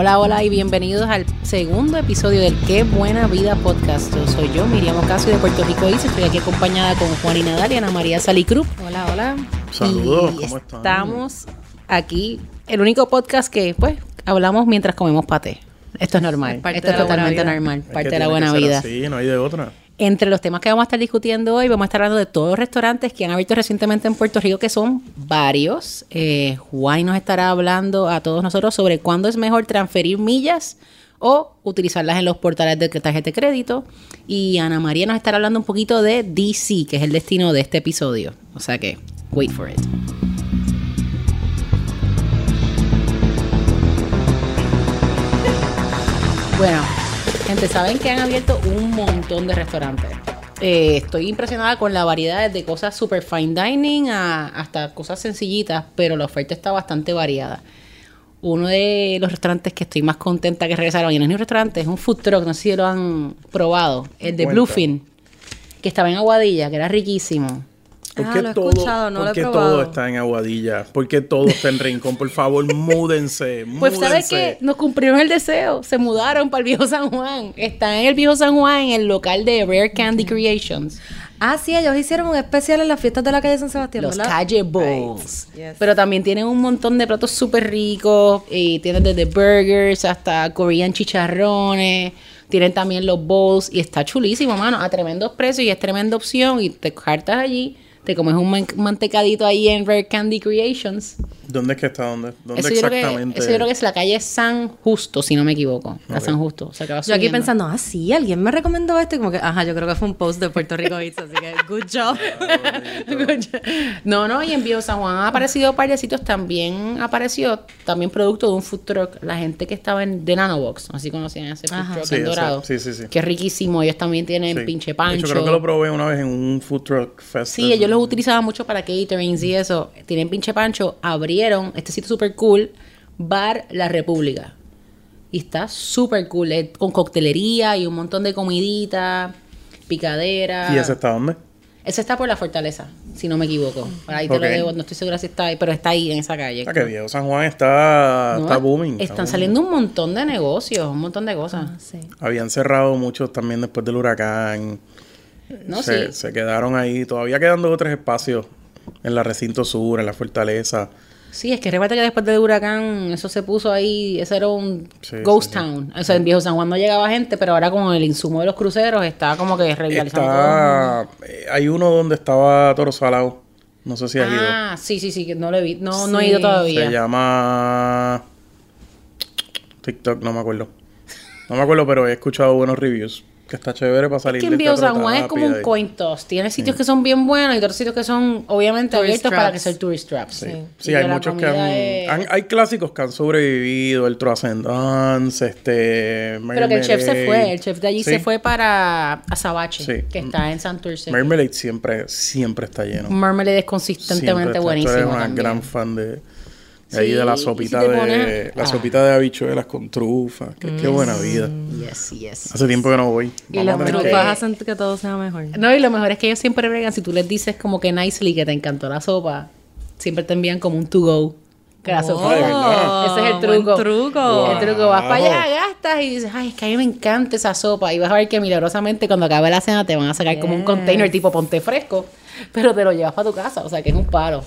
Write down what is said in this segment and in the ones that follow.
Hola, hola y bienvenidos al segundo episodio del Qué Buena Vida Podcast. Yo soy yo, Miriam Ocasio de Puerto Rico East. Estoy aquí acompañada con Juan y Nadal y Ana María Salicruz. Hola, hola. Saludos, Y ¿cómo están? Estamos aquí, el único podcast que, pues, hablamos mientras comemos paté. Esto es normal. Esto es totalmente normal. Parte de la buena vida. así, no hay de otra. Entre los temas que vamos a estar discutiendo hoy, vamos a estar hablando de todos los restaurantes que han abierto recientemente en Puerto Rico, que son varios. Eh, Juan nos estará hablando a todos nosotros sobre cuándo es mejor transferir millas o utilizarlas en los portales de tarjeta de crédito. Y Ana María nos estará hablando un poquito de DC, que es el destino de este episodio. O sea que, wait for it. Bueno, gente, saben que han abierto un montón de restaurantes. Eh, estoy impresionada con la variedad de cosas super fine dining a- hasta cosas sencillitas, pero la oferta está bastante variada. Uno de los restaurantes que estoy más contenta que regresaron, y no es ni un restaurante, es un food truck, no sé si lo han probado, el de. Bluefin, que estaba en Aguadilla, que era riquísimo. ¿Por Ah, qué lo he todo, escuchado, no por lo he qué probado. todo está en Aguadilla? ¿Por qué todo está en Rincón? Por favor, múdense, Pues sabes múdense. que nos cumplieron el deseo, se mudaron para el viejo San Juan. Está en el viejo San Juan, en el local de Rare Candy Creations. Ah, sí, ellos hicieron un especial en las fiestas de la calle San Sebastián, Los ¿verdad? Calle Bowls. Right. Yes. Pero también tienen un montón de platos súper ricos. Y tienen desde burgers hasta Korean chicharrones. Tienen también los bowls. Y está chulísimo, mano. A tremendos precios y es tremenda opción. Y te cartas allí. Te comes un man- mantecadito ahí en Rare Candy Creations. ¿Dónde es que está? ¿Dónde, dónde Eso yo, creo que, exactamente? eso yo creo que es la calle San Justo, si no me equivoco. La. San Justo. O sea, que va Yo aquí pensando, ah, sí, alguien me recomendó esto y como que, ajá, yo creo que fue un post de Puerto Rico Eats, así que good job. No, no, y en Viejo San Juan han aparecido par de sitios, también apareció también producto de un food truck, la gente que estaba en de Nanobox, así conocían ese food Ajá. truck Sí, en ese- Dorado. sí, sí, sí. Que es riquísimo, ellos también tienen Sí. pinche pancho. hecho, creo que lo probé una vez en un food truck fest. Sí, ellos los utilizaban mucho para caterings y eso. Tienen pinche pancho, abrieron este sitio super cool, Bar La República. Y está súper cool, eh, con coctelería y un montón de comidita, picadera. ¿Y ese está dónde? Ese está por la fortaleza, si no me equivoco. Por ahí te lo debo, no estoy segura si está ahí, pero está ahí en esa calle. Ah, qué viejo. San Juan está, No, está booming. está Están booming. saliendo un montón de negocios, un montón de cosas. sí. Habían cerrado muchos también después del huracán. No, se, sí. se quedaron ahí. Todavía quedan dos o tres espacios en la recinto sur, en la fortaleza. Sí, es que recuerda que después del huracán eso se puso ahí, eso era un Sí, ghost sí, sí. town. O sea, en Viejo San Juan no llegaba gente, pero ahora con el insumo de los cruceros está como que revitalizando todo. Está, eh, hay uno donde estaba Toro Salado. No sé si has ido. Ah, sí, sí, sí, que no lo he visto. No, no he ido Se todavía. llama TikTok, no me acuerdo. No me acuerdo, pero he escuchado buenos reviews. Que está chévere para salir que en teatro San Juan es como un coin toss. Tiene sitios que son bien buenos y otros sitios que son obviamente Tourist abiertos para que sea tourist traps. Sí, Sí. Hay muchos que han, es- han- Hay clásicos que han sobrevivido. El Transcendance, este... Pero que el chef se fue, el chef de allí Sí. se fue para Azabache, Sí. que está en Santurce. Marmalade siempre, siempre está lleno. Marmalade es consistentemente está. Tú buenísimo. eres una también. gran fan de Sí, ahí de la si sopita de pones- la ah. sopita de habichuelas con trufa. Qué, qué buena vida. Yes, yes. Hace tiempo que no voy. Y las trufas Trufas hacen que todo sea mejor. No, y lo mejor es que ellos siempre bregan, si tú les dices como que nicely que te encantó la sopa, siempre te envían como un to go. Que la sopa- verdad. Ese es el Oh, truco. truco. Wow. El truco, vas para allá, gastas y dices, ay, es que a mí me encanta esa sopa. Y vas a ver que milagrosamente cuando acabe la cena te van a sacar como un container tipo ponte fresco, pero te lo llevas para tu casa, o sea que es un paro.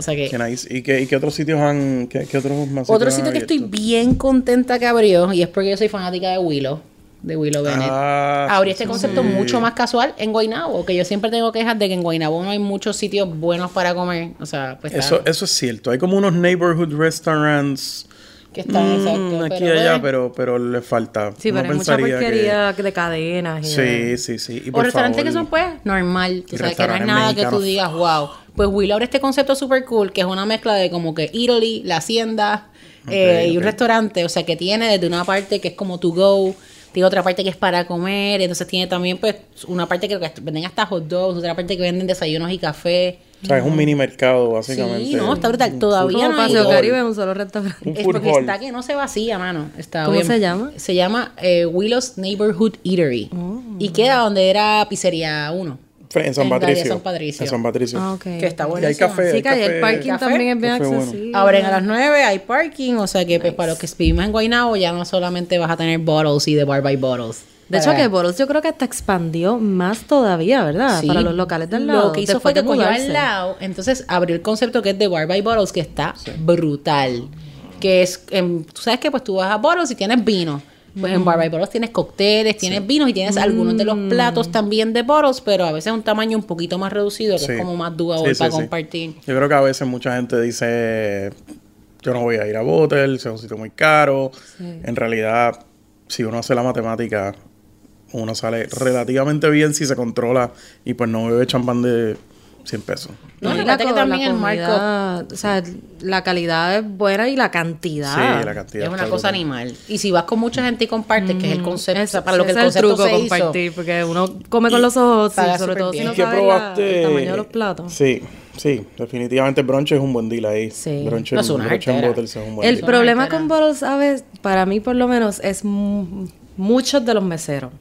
O sea que... Qué nice. ¿Y qué, y qué otros sitios han... Qué, qué otros más Otro sitios sitio que estoy bien contenta que abrió, y es porque yo soy fanática de Willow, de Willow Bennett. Ah, Abrió este sí, concepto mucho más casual en Guaynabo, que yo siempre tengo quejas de que en Guaynabo no hay muchos sitios buenos para comer. O sea, pues Eso, eso es cierto. Hay como unos neighborhood restaurants que está mm, exacto. aquí y allá, pero, pero le falta. Sí, pero hay mucha pensaría que- porquería de cadenas. y de- Sí, sí, sí. Y O restaurantes que son pues normal, tú sabes que no es nada que tú digas, wow. Pues Willow abre este concepto super cool, que es una mezcla de como que Italy, la hacienda eh, y un restaurante, o sea que tiene desde una parte que es como to go, tiene otra parte que es para comer, entonces tiene también pues una parte que que venden hasta hot dogs, otra parte que venden desayunos y café. O sea, es un mini mercado, básicamente. Sí, no, está brutal. Todavía no hay Paseo. Caribe, un solo restaurante. Un Es porque hall. está que no se vacía, mano. Está ¿Cómo bien. se llama? Se llama eh, Willow's Neighborhood Eatery. Oh. Y queda donde era Pizzería 1. fre- en San En Patricio. San Patricio. En San Patricio. Ah, ok. Que está Y hay café. Sí, que ahí el café- parking café, también es bien café bueno. accesible. Abren a las 9, hay parking, o sea que pues, para los que vivimos en Guaynabo ya no solamente vas a tener bottles y de bar by bottles. De hecho, que Boros yo creo que hasta expandió más todavía, ¿verdad? Sí. Para los locales del lado. Lo que hizo después fue que cogió al lado, entonces abrió el concepto que es de Bar by Bottles, que está brutal. Que es, em, tú sabes que pues tú vas a Bottles y tienes vino. Pues en Bar by Bottles tienes cócteles, tienes vinos y tienes algunos de los Mm. platos también de Bottles, pero a veces un tamaño un poquito más reducido, que Sí. es como más Sí, sí, para sí. compartir. Yo creo que a veces mucha gente dice, yo no voy a ir a Botel, es un sitio muy caro. En realidad, si uno hace la matemática, uno sale relativamente bien si se controla y pues no bebe champán de 100 pesos. No, y y la, que también la el marco o sea, la calidad es buena y la cantidad. Sí, la cantidad. es una cosa animal. Y si vas con mucha gente y compartes, que es el concepto, o sea, para lo que el es concepto truco se hizo. compartir, porque uno come con los ojos, sí, Paga sobre todo bien. si no ¿Y qué sabe la- probaste? el tamaño de los platos. Sí, sí, definitivamente brunch es un buen deal ahí. Sí. Brunch, No, es una brunch en. Bottles es un buen El deal. problema con Bottles, ¿sabes? Para mí, por lo menos, es mu- muchos de los meseros.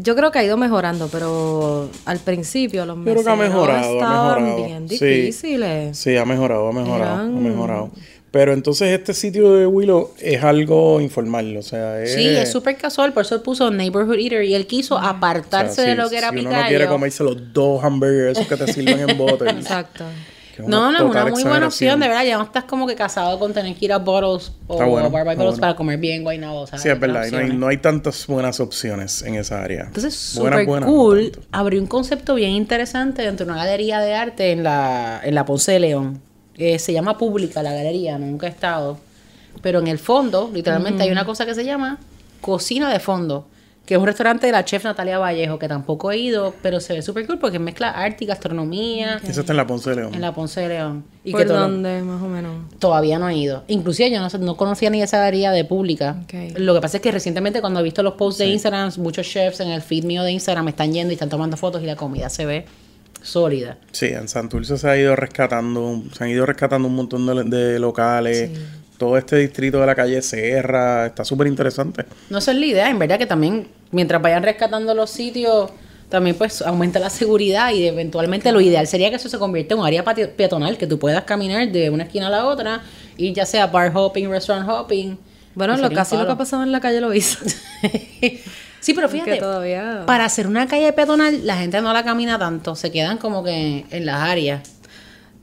Yo creo que ha ido mejorando, pero al principio los que ha mejorado, ha estaban mejorado. bien difíciles. Sí, ha mejorado, ha mejorado, Eran- ha mejorado. Pero entonces este sitio de Willow es algo informal, o sea, es... Sí, es súper casual, por eso puso Neighborhood Eater y él quiso o sea, apartarse de lo que era si uno no quiere comerse los dos hamburgers esos que te sirven en bote. Exacto. No, no, es una muy buena opción, de verdad. Ya no estás como que casado con tener que ir a Bottles o bueno, a bueno. para comer bien guaynabo. Sí, es verdad, no hay, no hay tantas buenas opciones en esa área. Entonces, súper no cool. abrió un concepto bien interesante dentro de una galería de arte en la, en la Ponce de León. Eh, se llama Pública la galería, nunca he estado. Pero en el fondo, literalmente, hay una cosa que se llama Cocina de Fondo, que es un restaurante de la chef Natalia Vallejo, que tampoco he ido, pero se ve súper cool porque mezcla arte y gastronomía Eso está en la Ponce de León. en la Ponce de León. Y ¿Por que dónde, más o menos? Todavía no he ido. Inclusive yo no, sé- no conocía ni esa galería de pública. Ok. Lo que pasa es que recientemente cuando he visto los posts de Instagram, muchos chefs en el feed mío de Instagram están yendo y están tomando fotos y la comida se ve sólida. Sí, en Santurce se ha ido rescatando, se han ido rescatando un montón de, de locales. Todo este distrito de la calle Serra está súper interesante. No esa es la idea, en verdad que también mientras vayan rescatando los sitios, también pues aumenta la seguridad y eventualmente lo ideal sería que eso se convierta en un área peatonal, que tú puedas caminar de una esquina a la otra y ya sea bar hopping, restaurant hopping. Bueno, lo, casi lo que ha pasado en la calle lo hizo. sí, pero Que fíjate, todavía... para hacer una calle peatonal la gente no la camina tanto, se quedan como que en las áreas.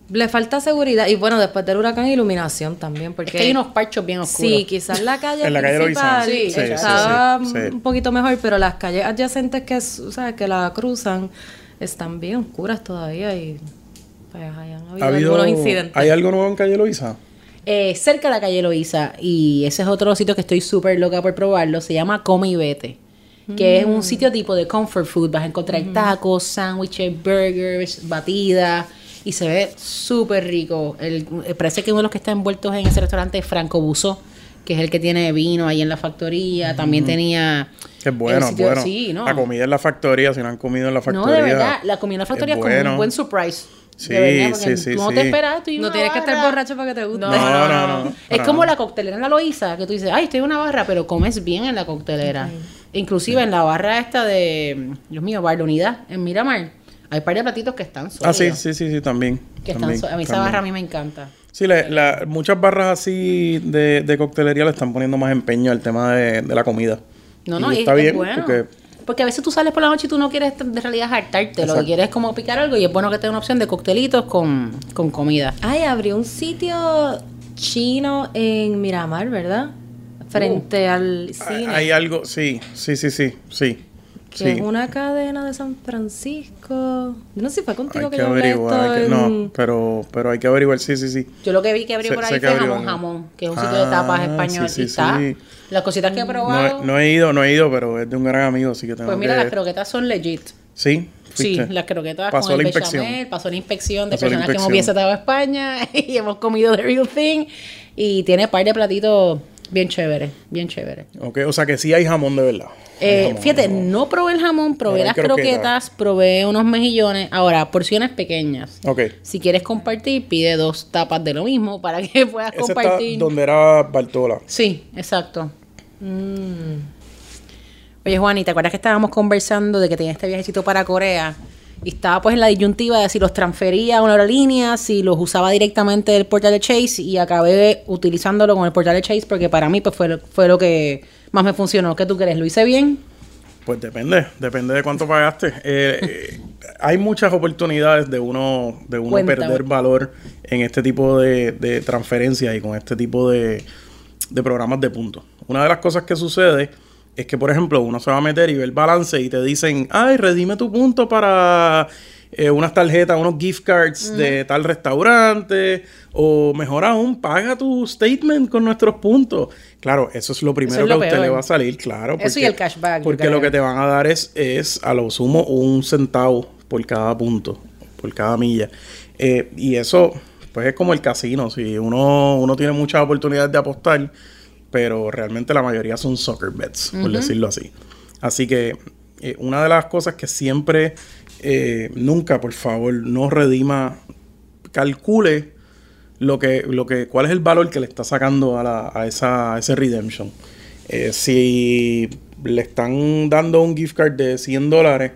Le falta seguridad. Y bueno, después del huracán, iluminación también. Porque Es que hay unos parchos bien oscuros. Sí, quizás la calle En la calle principal Sí, sí, estaba sí, sí, sí. un poquito mejor, pero las calles adyacentes que, o sea, que la cruzan están bien oscuras todavía y pues hayan habido, ¿Ha habido, algunos incidentes. ¿Hay algo nuevo en Calle Loíza? Eh, cerca de la calle Loíza, y ese es otro sitio que estoy súper loca por probarlo, se llama Come y Vete, que es un sitio tipo de comfort food, vas a encontrar tacos, sándwiches, burgers, batidas, y se ve súper rico. El, eh, parece que uno de los que está envueltos en ese restaurante es Franco Buso, que es el que tiene vino ahí en la factoría, también tenía... Que es bueno, es sitio- bueno. Sí, ¿no? La comida en la factoría, si no han comido en la No, factoría. de verdad, la comida en la factoría es, como bueno. un buen surprise. Sí, verdad, porque sí, sí, tú no sí. te esperas, tú y no una tienes que estar borracho para que te guste. No, No, no, no, no. no, Es como la coctelera en la Loíza, que tú dices, ay, estoy en una barra, pero comes bien en la coctelera. Inclusive en la barra esta de, Dios mío, Bar Unidad, en Miramar, hay par de platitos que están sólidos. Ah, sí, sí, sí, sí, también. Que están también, só- a mí esa barra a mí me encanta. Sí, la- la- muchas barras así de, de coctelería le están poniendo más empeño al tema de, de la comida. No, no, Y está es, bien, bueno. porque Porque a veces tú sales por la noche y tú no quieres de realidad hartarte, lo que quieres es como picar algo y es bueno que tenga una opción de coctelitos con, con comida. Ay, abrió un sitio chino en Miramar, ¿verdad? Frente al cine. hay algo, sí, sí, sí, sí, sí. Que sí. es una cadena de San Francisco. No sé si fue contigo Hay que, que yo hablé averiguar, esto hay que- en- no, pero, pero hay que averiguar, sí, sí, sí. Yo lo que vi que abrió por ahí fue abrió Jamón. Jamón, que es un sitio de tapas Ah, español. sí, sí, y está. sí. Las cositas que he probado. no he ido, no he ido, pero es de un gran amigo, así que tengo pues mira, que... las croquetas son legit. Sí, Sí, fuiste. las croquetas Pasó con el la inspección. bechamel, pasó la inspección de Pasó personas que hemos inspección. visitado España y hemos comido The Real Thing. Y tiene par de platitos bien chéveres, bien chéveres. Ok, o sea que sí hay jamón de verdad. Eh, jamón, fíjate, jamón. no probé el jamón, probé las croquetas. croquetas, probé unos mejillones. Ahora, porciones pequeñas. Ok. Si quieres compartir, pide dos tapas de lo mismo para que puedas Ese está compartir. donde era Bartola. Sí, exacto. Mm. Oye, Juan, ¿y te acuerdas que estábamos conversando de que tenías este viajecito para Corea? Y estaba pues en la disyuntiva de si los transfería a una aerolínea, si los usaba directamente del portal de Chase y acabé utilizándolo con el portal de Chase porque para mí pues fue, lo- fue lo que más me funcionó. ¿Qué tú crees? ¿Lo hice bien? Pues depende, depende de cuánto pagaste. Eh, eh, hay muchas oportunidades de uno, de uno Cuéntame. perder valor en este tipo de, de transferencias y con este tipo de, de programas de puntos. Una de las cosas que sucede es que, por ejemplo, uno se va a meter y ve el balance y te dicen, ay, redime tu punto para eh, unas tarjetas, unos gift cards de tal restaurante, o mejor aún, paga tu statement con nuestros puntos. Claro, eso es lo primero es lo que a usted le va a salir, claro. Eso y el cashback, Porque lo que te van a dar es, es a lo sumo un centavo por cada punto, por cada milla. Eh, y eso, pues es como el casino. Si uno, uno tiene muchas oportunidades de apostar, pero realmente la mayoría son soccer bets, por decirlo así. Así que eh, una de las cosas que siempre, eh, nunca, por favor, no redima, calcule lo que, lo que, cuál es el valor que le está sacando a, la- a esa, a ese redemption. Eh, si le están dando un gift card de 100 dólares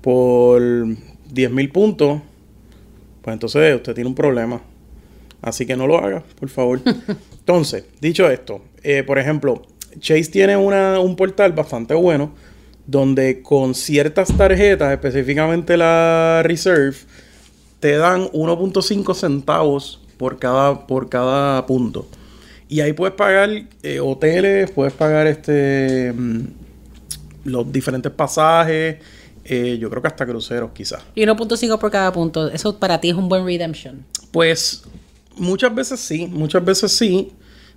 por 10 mil puntos, pues entonces usted tiene un problema. Así que no lo haga, por favor. Entonces, dicho esto, eh, por ejemplo, Chase tiene una- un portal bastante bueno donde con ciertas tarjetas, específicamente la Reserve, te dan 1.5 centavos por cada, por cada punto. Y ahí puedes pagar eh, hoteles, puedes pagar este mm, los diferentes pasajes, eh, yo creo que hasta cruceros quizás. Y 1.5 por cada punto. Eso para ti es un buen redemption. Pues muchas veces sí, muchas veces sí.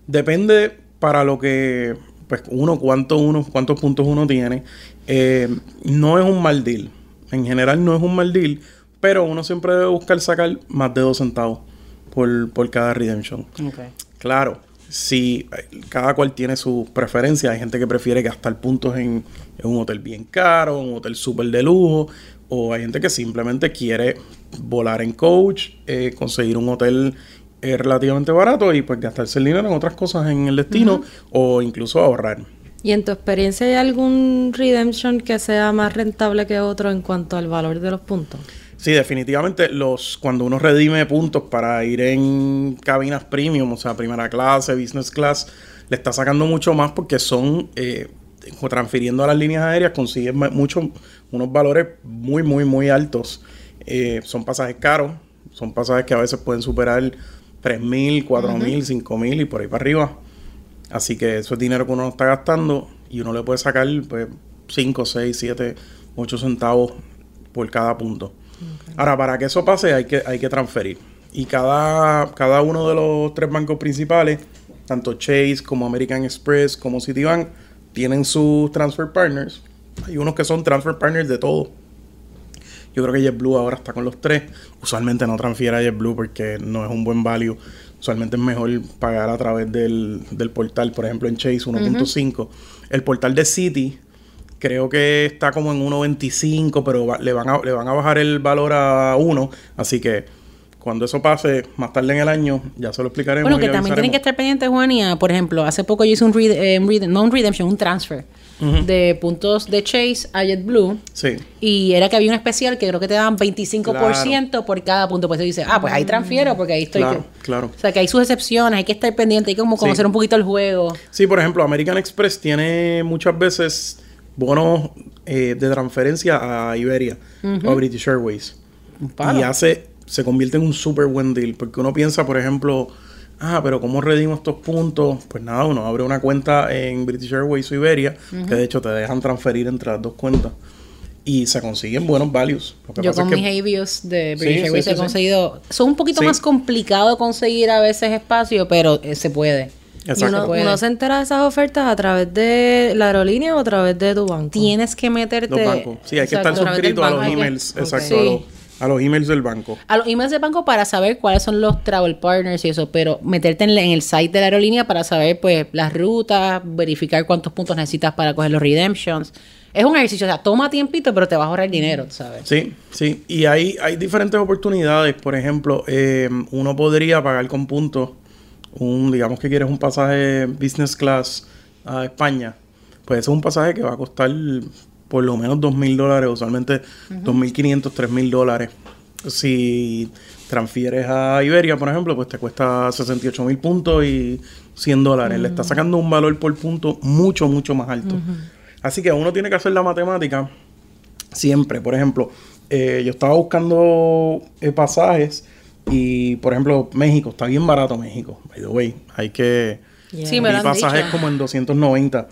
Depende para lo que, pues uno, cuánto uno, cuántos puntos uno tiene. Eh, no es un mal deal. En general no es un mal deal, pero uno siempre debe buscar sacar más de dos centavos por, por cada redemption. Claro, si eh, cada cual tiene sus preferencias, hay gente que prefiere gastar puntos en, en un hotel bien caro, un hotel súper de lujo, o hay gente que simplemente quiere volar en coach, eh, conseguir un hotel eh, relativamente barato y pues gastarse el dinero en otras cosas en el destino o incluso ahorrar. ¿Y en tu experiencia hay algún redemption que sea más rentable que otro en cuanto al valor de los puntos? Sí, definitivamente los cuando uno redime puntos para ir en cabinas premium, o sea, primera clase, business class, le está sacando mucho más porque son eh, transfiriendo a las líneas aéreas consiguen mucho unos valores muy muy muy altos. Eh, son pasajes caros, son pasajes que a veces pueden superar 3.000, 4.000, 5.000 y por ahí para arriba. Así que eso es dinero que uno no está gastando y uno le puede sacar pues 5, 6, 7, 8 centavos por cada punto. Ahora, para que eso pase hay que, hay que transferir. Y cada, cada uno de los tres bancos principales, tanto Chase como American Express como Citibank, tienen sus transfer partners. Hay unos que son transfer partners de todo. Yo creo que JetBlue ahora está con los tres. Usualmente no transfiere a JetBlue porque no es un buen value. Usualmente es mejor pagar a través del, del portal. Por ejemplo, en Chase 1.5. El portal de Citi creo que está como en 1.25, pero va- le, van a, le van a bajar el valor a 1. Así que cuando eso pase más tarde en el año, ya se lo explicaremos. Bueno, que también tienen que estar pendientes, Juan, y ah, por ejemplo, hace poco yo hice un, red- eh, un red- no un redemption, un transfer de puntos de Chase a JetBlue. Sí. Y era que había un especial que creo que te daban 25% por cada punto. Pues tú dices, ah, pues ahí transfiero porque ahí estoy. Claro, que- claro. O sea, que hay sus excepciones, hay que estar pendiente, hay que como Sí. conocer un poquito el juego. Sí, por ejemplo, American Express tiene muchas veces bonos eh, de transferencia a Iberia o a British Airways. Y hace, se convierte en un súper buen deal. Porque uno piensa, por ejemplo, ah, pero ¿cómo redimo estos puntos? Pues nada, uno abre una cuenta en British Airways o Iberia, que de hecho te dejan transferir entre las dos cuentas. Y se consiguen buenos values. Lo que Yo pasa con es mis que- Avios de British sí, Airways sí, he sí. conseguido. Son un poquito Sí. más complicado conseguir a veces espacio, pero eh, se puede. Y Exacto. uno, puede. uno se entera de esas ofertas a través de la aerolínea o a través de tu banco. Tienes que meterte. Los bancos. Sí, hay que Exacto. estar suscrito a los emails. Exacto. Sí. A, los, emails del banco. A los emails del banco para saber cuáles son los travel partners y eso, pero meterte en el site de la aerolínea para saber pues las rutas, verificar cuántos puntos necesitas para coger los redemptions. Es un ejercicio, o sea, toma tiempito, pero te vas a ahorrar dinero, ¿sabes? Sí, sí. Y hay, hay diferentes oportunidades. Por ejemplo, eh, uno podría pagar con puntos un, digamos que quieres un pasaje business class a España. Pues ese es un pasaje que va a costar por lo menos dos mil dólares, usualmente dos mil quinientos, tres mil dólares. Si transfieres a Iberia, por ejemplo, pues te cuesta 68 mil puntos y 100 dólares. Le está sacando un valor por punto mucho, mucho más alto. Así que uno tiene que hacer la matemática siempre. Por ejemplo, eh, yo estaba buscando eh, pasajes y, por ejemplo, México, está bien barato México. By the way, hay que... Sí, me lo han pasajes dicho. como en 290.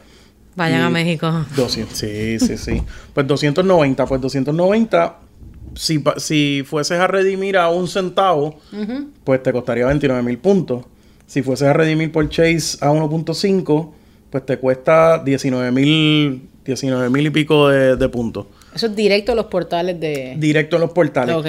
Vayan Y a México. 200, sí, sí, sí. Pues 290, pues 290, si, si fueses a redimir a un centavo, pues te costaría 29 mil puntos. Si fueses a redimir por Chase a 1.5, pues te cuesta 19 mil 19 mil y pico de, de puntos. Eso es directo a los portales de... Directo en los portales. Ok.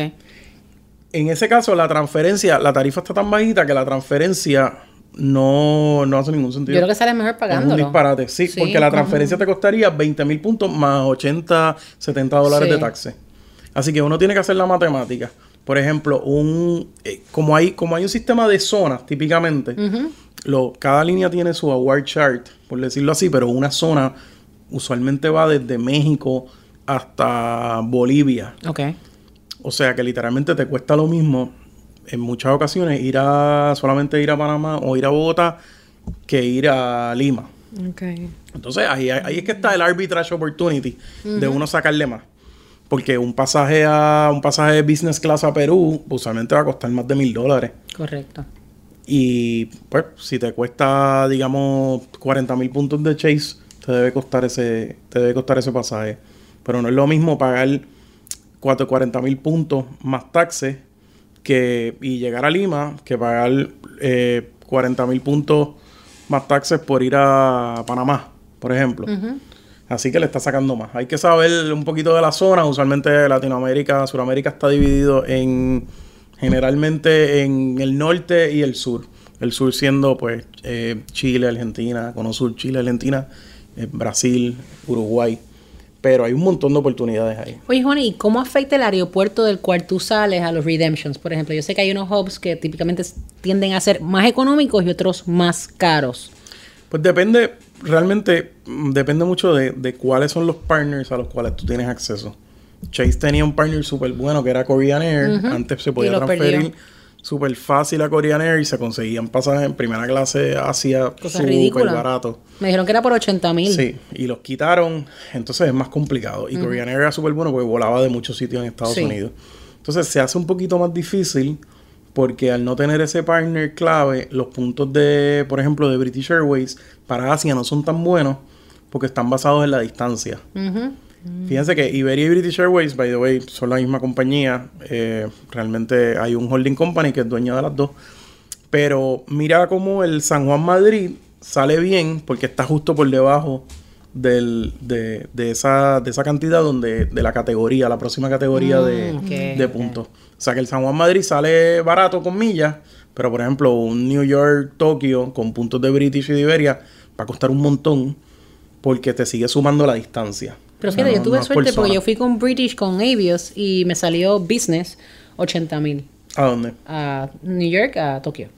En ese caso, la transferencia, la tarifa está tan bajita que la transferencia no, no hace ningún sentido. Yo creo que sale mejor Es pagándolo. un disparate, sí, Sí, porque la transferencia te costaría 20 mil puntos más 80, 70 dólares Sí. de taxes. Así que uno tiene que hacer la matemática. Por ejemplo, un eh, como hay como hay un sistema de zonas típicamente, lo, cada línea tiene su award chart, por decirlo así, pero una zona usualmente va desde México hasta Bolivia. Ok. O sea que literalmente te cuesta lo mismo en muchas ocasiones ir a solamente ir a Panamá o ir a Bogotá que ir a Lima. Ok. Entonces ahí, ahí es que está el arbitrage opportunity de uno sacarle más. Porque un pasaje a un pasaje de business class a Perú usualmente va a costar más de mil dólares. Correcto. Y pues si te cuesta, digamos, 40 mil puntos de Chase, te debe costar ese, te debe costar ese pasaje. Pero no es lo mismo pagar 4, 40 mil puntos más taxes que, y llegar a Lima que pagar eh, 40 mil puntos más taxes por ir a Panamá, por ejemplo. Así que le está sacando más. Hay que saber un poquito de la zona. Usualmente Latinoamérica, Sudamérica está dividido en generalmente en el norte y el sur. El sur siendo pues eh, Chile, Argentina, Cono Sur, Chile, Argentina, eh, Brasil, Uruguay. Pero hay un montón de oportunidades ahí. Oye, Juan, ¿y cómo afecta el aeropuerto del cual tú sales a los redemptions? Por ejemplo, yo sé que hay unos hubs que típicamente tienden a ser más económicos y otros más caros. Pues depende, realmente mm, depende mucho de, de cuáles son los partners a los cuales tú tienes acceso. Chase tenía un partner súper bueno que era Korean Air. Antes se podía transferir perdió. Súper fácil a Korean Air y se conseguían pasajes en primera clase hacia súper barato. Me dijeron que era por 80 mil. Sí, y los quitaron, entonces es más complicado. Y Korean Air era súper bueno porque volaba de muchos sitios en Estados Sí. Unidos. Entonces se hace un poquito más difícil porque al no tener ese partner clave, los puntos de, por ejemplo, de British Airways para Asia no son tan buenos porque están basados en la distancia. Fíjense que Iberia y British Airways, by the way, son la misma compañía. Eh, realmente hay un holding company que es dueña de las dos. Pero mira cómo el San Juan Madrid sale bien porque está justo por debajo del, de, de esa, de esa cantidad donde, de la categoría, la próxima categoría de, ok. puntos. O sea que el San Juan Madrid sale barato con millas, pero por ejemplo un New York, Tokio con puntos de British y de Iberia va a costar un montón porque te sigue sumando la distancia. Pero fíjate, no- yo tuve no es por suerte porque yo fui con British, con Avios, y me salió business 80 mil. ¿A dónde? A New York, a Tokio.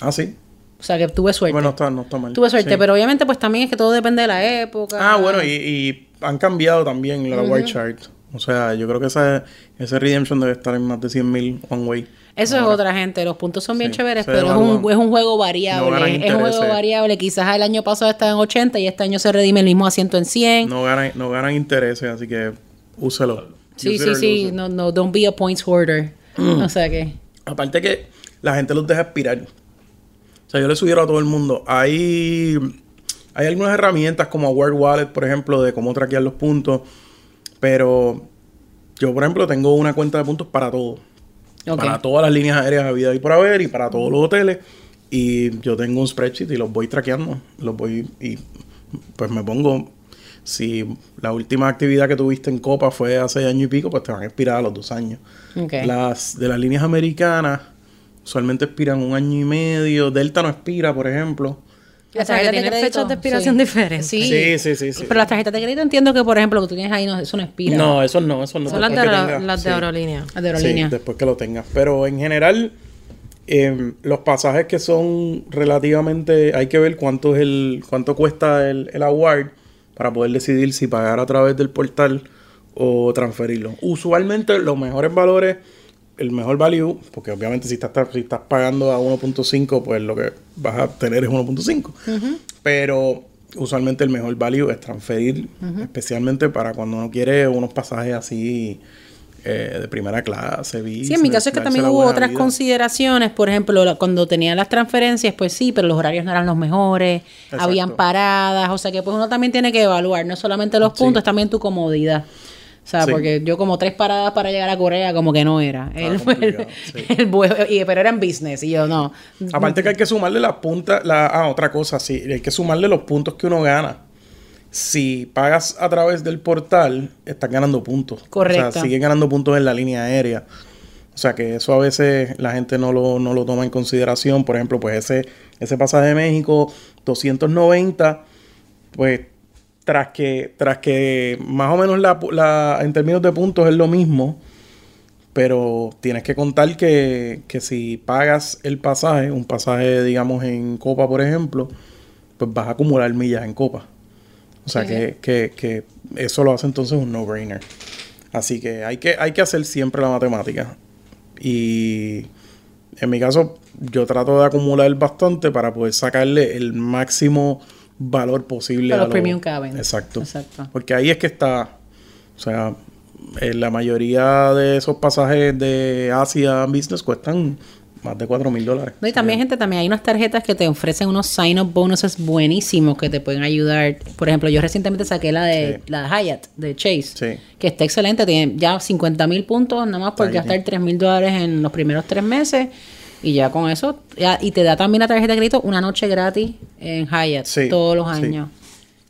Ah, sí. O sea que tuve suerte. Bueno, está, no está mal. tuve suerte, Sí. pero obviamente pues también es que todo depende de la época. Ah, bueno, y, y han cambiado también la white chart. O sea, yo creo que esa, ese redemption debe estar en más de 100 mil one way. Eso es otra gente, los puntos son bien Sí, chéveres, pero es un, es un juego variable. es un juego variable. Quizás el año pasado estaba en 80 y este año se redime el mismo asiento en 100. No ganan, no ganan intereses, así que úselo. sí, Use sí, sí. No, no, don't be a points hoarder. O sea que. Aparte que la gente los deja expirar. O sea, yo le sugiero a todo el mundo. Hay, hay algunas herramientas como Award Wallet, por ejemplo, de cómo traquear los puntos. Pero yo, por ejemplo, tengo una cuenta de puntos para todo. Para todas las líneas aéreas habidas y por haber y para todos los hoteles. Y yo tengo un spreadsheet y los voy traqueando. Los voy y pues me pongo. Si la última actividad que tuviste en Copa fue hace año y pico, pues te van a expirar a los dos años. Las de las líneas americanas usualmente expiran un año y medio. Delta no expira, por ejemplo. Las O sea, que tarjetas de tienen crédito, fechas de expiración sí. diferentes. Sí. Sí, sí, sí, sí. Pero las tarjetas de crédito entiendo que, por ejemplo, lo que tú tienes ahí, no, eso no expira. No, eso no, eso no. Son las de, tengas- las de sí. aerolínea. Las de aerolínea. Sí, después que lo tengas. Pero en general, eh, los pasajes que son relativamente, hay que ver cuánto es el, cuánto cuesta el, el award para poder decidir si pagar a través del portal o transferirlo. Usualmente los mejores valores, el mejor value, porque obviamente si estás, si estás pagando a 1.5, pues lo que vas a tener es 1.5. Pero usualmente el mejor value es transferir, especialmente para cuando uno quiere unos pasajes así eh, de primera clase. sí, en mi caso es que también hubo otras consideraciones. Por ejemplo, cuando tenía las transferencias, pues sí, pero los horarios no eran los mejores, habían paradas, o sea que pues uno también tiene que evaluar, no solamente los puntos, también tu comodidad. O sea, porque yo como tres paradas para llegar a Corea, como que no era. El, pero era en business y yo no. Aparte que hay que sumarle las puntas, la, ah, otra cosa, sí, hay que sumarle los puntos que uno gana. Si pagas a través del portal, estás ganando puntos. Correcto. O sea, sigues ganando puntos en la línea aérea. O sea que eso a veces la gente no lo, no lo toma en consideración. Por ejemplo, pues ese, ese pasaje de México, 290, pues tras que, tras que más o menos la, en términos de puntos es lo mismo, pero tienes que contar que, que, si pagas el pasaje, un pasaje, digamos, en Copa, por ejemplo, pues vas a acumular millas en Copa. O sea que, que, que, eso lo hace entonces un no-brainer. Así que hay, que hay que hacer siempre la matemática. Y en mi caso, yo trato de acumular bastante para poder sacarle el máximo valor posible. a los premium caben. Exacto. Porque ahí es que está, o sea, eh, la mayoría de esos pasajes de Asia Business cuestan más de 4 mil dólares. y también, gente, también hay unas tarjetas que te ofrecen unos sign-up bonuses buenísimos que te pueden ayudar. Por ejemplo, yo recientemente saqué la de la Hyatt, de Chase, que está excelente. Tiene ya 50 mil puntos, nada más por gastar 3 mil dólares en los primeros tres meses. Y ya con eso, y te da también la tarjeta de crédito una noche gratis en Hyatt todos los años.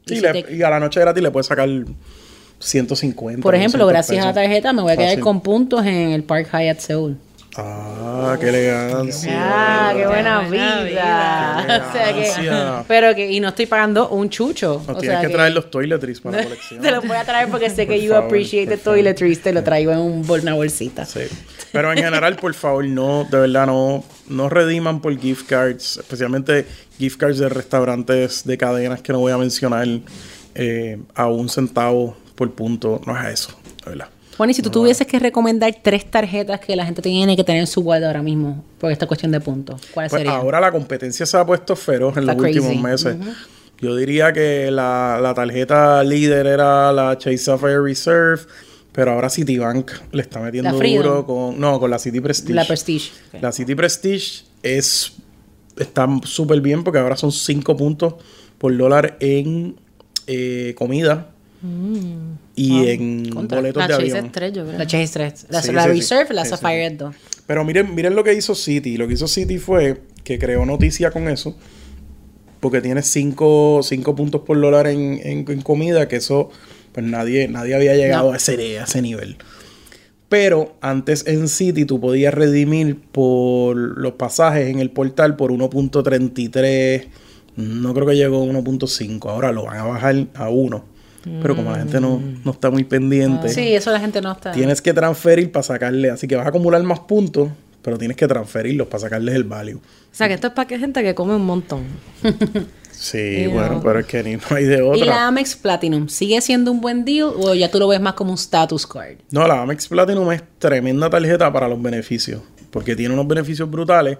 Y, y, a la noche gratis le puedes sacar 150. Por ejemplo, gracias a la tarjeta me voy a quedar con puntos en el Park Hyatt Seoul. Ah, qué elegancia. Ah, qué buena, vida. o sea que, pero que, y no estoy pagando un chucho. No, tienes que, traer los toiletries para la colección. te los voy a traer porque sé que you appreciate the toiletries, te lo traigo en un, una bolsita. Sí. Pero en general, por favor, no, de verdad, no, no rediman por gift cards, especialmente gift cards de restaurantes de cadenas que no voy a mencionar eh, a un centavo por punto. No es eso, de verdad. Juan, y si tú tuvieses que recomendar tres tarjetas que la gente tiene que tener en su wallet ahora mismo por esta cuestión de puntos, ¿cuáles pues serían? Ahora la competencia se ha puesto feroz en los últimos meses. Yo diría que la, tarjeta líder era la Chase Sapphire Reserve, pero ahora Citibank le está metiendo duro con no, con la City Prestige. La Prestige. La City Prestige es está súper bien porque ahora son 5 puntos por dólar en eh, comida y en boletos de avión. La Chase 3. La, la Reserve, la Sapphire 2. Pero miren, miren lo que hizo City. Lo que hizo City fue que creó noticia con eso. Porque tiene 5 puntos por dólar en, en, comida. Que eso, pues nadie, nadie había llegado a, ese, a ese nivel. Pero antes en City tú podías redimir por los pasajes en el portal por 1.33. No creo que llegó a 1.5. Ahora lo van a bajar a 1. Pero como la gente no, no está muy pendiente. Sí, eso la gente no está. Tienes que transferir para sacarle. Así que vas a acumular más puntos, pero tienes que transferirlos para sacarles el value. O sea, que esto es para que gente que come un montón. sí, bueno, pero es que ni no hay de otra. ¿Y la Amex Platinum sigue siendo un buen deal o ya tú lo ves más como un status card? No, la Amex Platinum es tremenda tarjeta para los beneficios. Porque tiene unos beneficios brutales,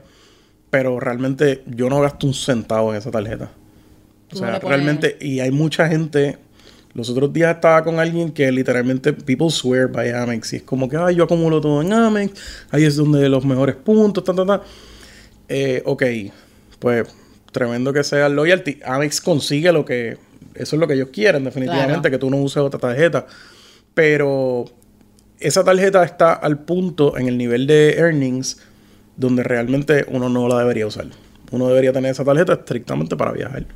pero realmente yo no gasto un centavo en esa tarjeta. O sea, realmente, y hay mucha gente los otros días estaba con alguien que literalmente people swear by Amex y es como que, ay, yo acumulo todo en Amex, ahí es donde los mejores puntos, ta, ta, ta. Eh, ok, pues tremendo que sea el loyalty. Amex consigue lo que, eso es lo que ellos quieren, definitivamente, que tú no uses otra tarjeta. Pero esa tarjeta está al punto en el nivel de earnings donde realmente uno no la debería usar. Uno debería tener esa tarjeta estrictamente para viajar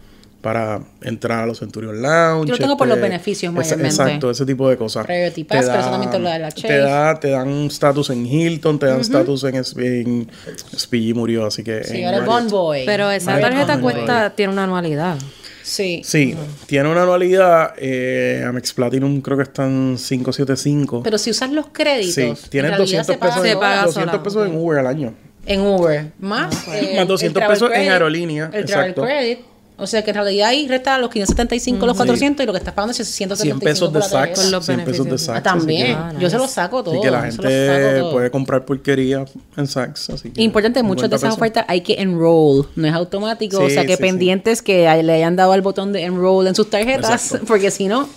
para entrar a los Centurion Lounge. Yo lo tengo por los este, beneficios, mayormente. Exacto, ese tipo de cosas. Priority Pass, pero eso también te lo da la Chase. Te, da, te dan estatus en Hilton, te dan estatus en, en Spigi murió, así que... Sí, ahora Bonvoy. Pero esa tarjeta cuesta, tiene una anualidad. Sí. Sí, tiene una anualidad. Eh, Amex Platinum creo que están 575. Pero si usas los créditos, sí, tienes 200 pesos, en, 200 pesos en Uber al año. En Uber. Más, eh, más 200 pesos en aerolínea. El Travel Credit O sea que en realidad ahí resta los 575, los 400 y lo que estás pagando es 175 100 pesos de por la tarjeta. sax. Con los 100 pesos de sax. Ah, también. Ah, Yo se los saco todo. Así que la gente puede comprar porquería en sax. Así que Importante, muchas de 50 esas pesos. ofertas hay que enroll, no es automático. o Sí, sea que sí, sí. pendientes que le hayan dado al botón de enroll en sus tarjetas, Exacto. porque si no,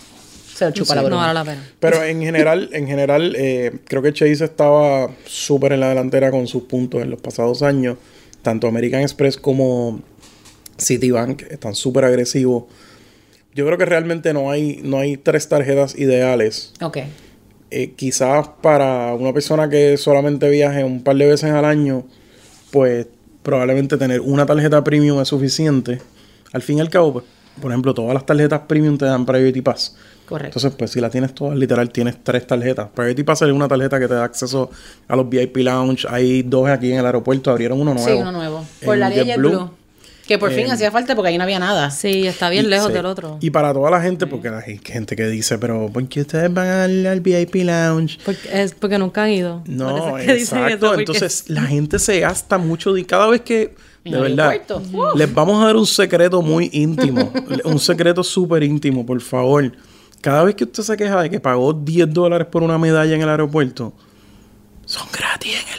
se lo chupa la No vale la pena. Pero en general, en general, eh, creo que Chase estaba súper en la delantera con sus puntos en los pasados años. Tanto American Express como Citibank están súper agresivos. Yo creo que realmente no hay, no hay tres tarjetas ideales. Ok. Eh, quizás para una persona que solamente viaje un par de veces al año, pues probablemente tener una tarjeta premium es suficiente. Al fin y al cabo, pues, por ejemplo, todas las tarjetas premium te dan Priority Pass. Correcto. Entonces, pues si la tienes todas, literal, tienes tres tarjetas. Priority Pass es una tarjeta que te da acceso a los VIP Lounge. Hay dos aquí en el aeropuerto, abrieron uno nuevo. sí, uno nuevo. Por la línea JetBlue. JetBlue. Que por fin Eh, hacía falta porque ahí no había nada. Sí, está bien Y- lejos sí. del otro. Y para toda la gente, porque hay gente que dice, pero ¿por qué ustedes van al, al VIP Lounge? Porque, es porque nunca han ido. No, es que exacto. porque- Entonces la gente se gasta mucho y cada vez que, de el verdad, aeropuerto. Uh. les vamos a dar un secreto muy íntimo, un secreto súper íntimo, por favor. Cada vez que usted se queja de que pagó 10 dólares por una medalla en el aeropuerto, son gratis en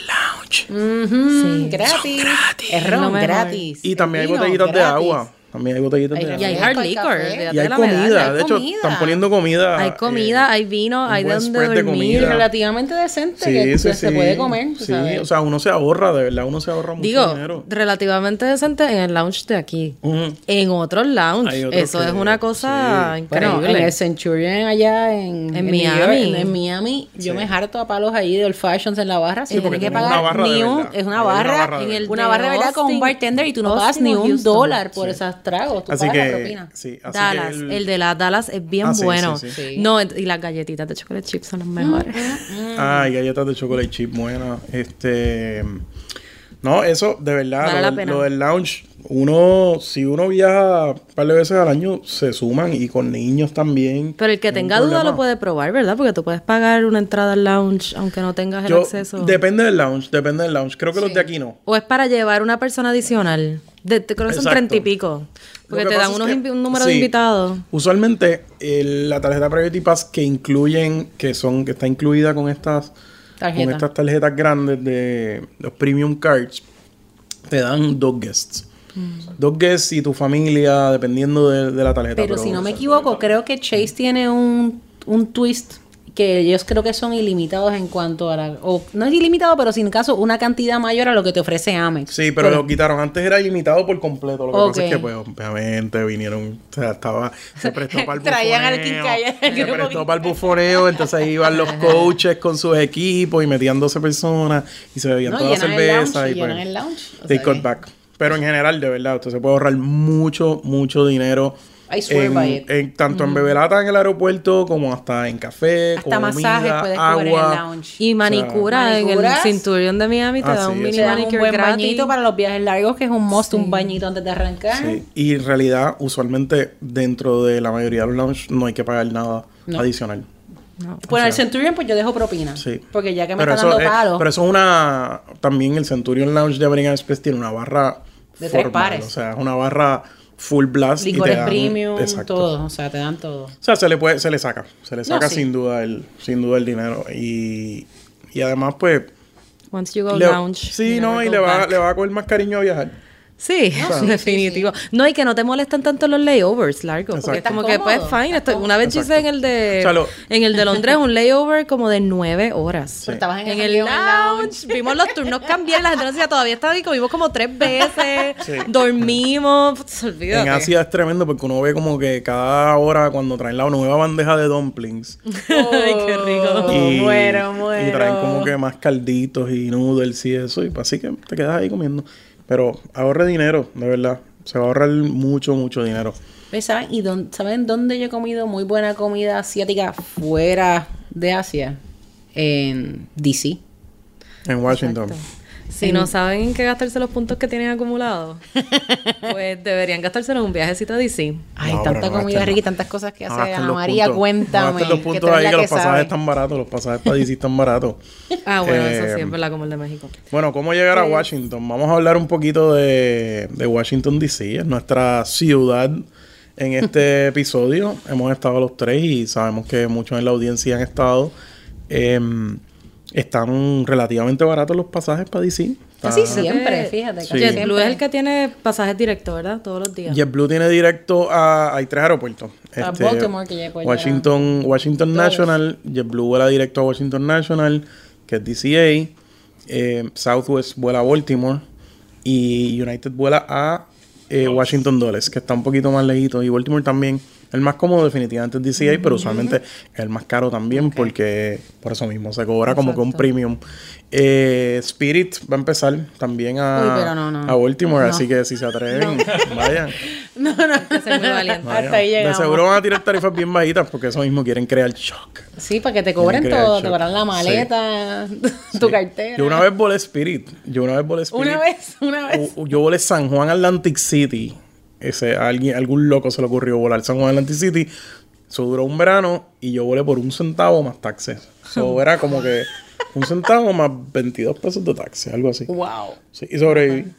Sí. gratis. gratis. Es ron gratis. Y también hay botellitas de agua. También hay botellitas Hay de Y hay hard liquor. Y hay comida. De hecho, comida. están poniendo comida. Hay comida, hay vino, hay donde dormir. Relativamente decente Sí, que sí, se sí. puede comer. Sí, o sea, uno se ahorra, de verdad, uno se ahorra mucho Digo, dinero. relativamente decente en el lounge de aquí. En otros lounge. Eso es una cosa sí. Bueno, increíble. en el Centurion allá en, Miami. En, en Miami, yo me harto a palos ahí de old fashions en la barra. Sí, sin porque tener que pagar una barra de ni un, es una barra, una barra de verdad con un bartender y tú no pagas ni un dólar por Sí. Esos tragos. Tú Así pagas la que, propina. sí, así Dallas, que el... de las Dallas es bien Ah, bueno. sí, sí. Sí. No, y las galletitas de chocolate chips son las mejores. Ah, y galletas de chocolate chip buenas. Este. No, eso, de verdad, Vale lo, la del- pena. lo del lounge, uno, si uno viaja un par de veces al año, se suman y con niños también. Pero el que tenga duda problema. lo puede probar, ¿verdad? Porque tú puedes pagar una entrada al lounge aunque no tengas el acceso. depende del lounge, depende del lounge. Creo que los de aquí no. O es para llevar una persona adicional. De, te- creo que son treinta y pico. Porque te dan es unos que- un número de invitados. Usualmente, la tarjeta Priority Pass que incluyen, que son, que está incluida con estas, Tarjeta. con estas tarjetas grandes de los premium cards, te dan dos guests. Dos guests y tu familia, dependiendo de, de la tarjeta. Pero si no me equivoco, creo que Chase tiene un, un twist que ellos creo que son ilimitados en cuanto a la... O no es ilimitado, pero sin caso una cantidad mayor a lo que te ofrece Amex. Sí, pero, lo quitaron. Antes era ilimitado por completo. Lo que pasa es que, pues, obviamente vinieron. O sea, estaba. Se prestó para el Traían al Se prestó para el bufoneo. Entonces ahí iban los coaches con sus equipos y metían 12 personas y se bebían No, toda la llenan el cerveza. lounge, y pues, el lounge. O They sea cut back. Pero en general, de verdad, usted se puede ahorrar mucho, mucho dinero. I swear en, by it. en- tanto en bebelata en el aeropuerto como hasta en café, Hasta comida, masajes puedes coger en el agua. lounge. Y manicura en el. Centurion de Miami te Ah, da sí, un mini dan un manicure buen gratis. bañito para los viajes largos, que es un must, un bañito antes de arrancar. Sí, y en realidad, usualmente, dentro de la mayoría de los lounge no hay que pagar nada No. adicional. No. Bueno, el Centurion, pues yo dejo propina. Sí. Porque ya que me pero están eso, dando es- palos. pero eso es una... También el Centurion Lounge de American Express tiene una barra De tres formal, pares. O sea, es una barra full blast. y te licores dan- premium, Exacto. todo. O sea, te dan todo. O sea, se le puede, se le saca. Se le No, saca sí. sin duda el, sin duda el dinero. Y, y además, pues. Once you go le- lounge. sí, you no, y le va, le va a coger más cariño a viajar. Sí, definitivo. No, y que no te molestan tanto los layovers largos. Porque es como que, pues, fine. una vez hice en el de O sea, lo- en el de Londres un layover como de nueve horas. Pero estabas en, En el lounge, vimos los turnos cambiar, la gente decía, todavía está ahí, comimos como tres veces, Sí. dormimos, pues, olvídate. En Asia es tremendo porque uno ve como que cada hora cuando traen la nueva bandeja de dumplings. Ay, qué rico. y, muero, muero. y traen como que más calditos y noodles y eso. Y pues así que te quedas ahí comiendo. Pero ahorre dinero, de verdad. Se va a ahorrar mucho, mucho dinero. Pues, ¿Saben? ¿Y dónde- saben dónde yo he comido muy buena comida asiática fuera de Asia? En DC. En Washington. Si no saben en qué gastarse los puntos que tienen acumulados, pues deberían gastárselo en un viajecito a DC. Ay, No, tanta no comida gasten- rica y tantas cosas que No hace Ana María, puntos. Cuéntame. gasten los puntos ahí que los pasajes están baratos. Los pasajes para DC están baratos. Ah, bueno, eso Eh, sí, es verdad, como el de México. Bueno, ¿cómo llegar a Pues- Washington? Vamos a hablar un poquito de, de Washington, D.C., es nuestra ciudad en este episodio. Hemos estado los tres y sabemos que muchos en la audiencia han estado. Em, están relativamente baratos los pasajes para D.C. Casi siempre, fíjate. Sí. JetBlue es el que tiene pasajes directos, ¿verdad? Todos los días. JetBlue tiene directo a... Hay tres aeropuertos. A Baltimore, que ya Washington, Washington Todos. National. JetBlue vuela directo a Washington National, que es DCA. Eh, Southwest vuela a Baltimore. Y United vuela a eh, Washington Dulles, que está un poquito más lejito. Y Baltimore también. El más cómodo definitivamente es DCA, pero usualmente es el más caro también porque por eso mismo se cobra como que un premium. Eh, Spirit va a empezar también a, Uy, pero no, no. a Baltimore, No. así que si se atreven, vayan. No, no. Hay que ser muy valiente. Vayan. Hasta ahí De llegamos. seguro van a tirar tarifas bien bajitas porque eso mismo quieren crear shock. Sí, para que te cobren todo. Te cobran la maleta, tu Sí. cartera. Yo una vez volé Spirit. Yo una vez volé Spirit. Una vez, una vez. U- Yo volé San Juan Atlantic City. Ese, a alguien, algún loco se le ocurrió volar San Juan Atlantic City. Eso duró un verano y yo volé por un centavo más taxes. Eso era como que un centavo más 22 pesos de taxi, algo así. Wow. Sí, y sobreviví.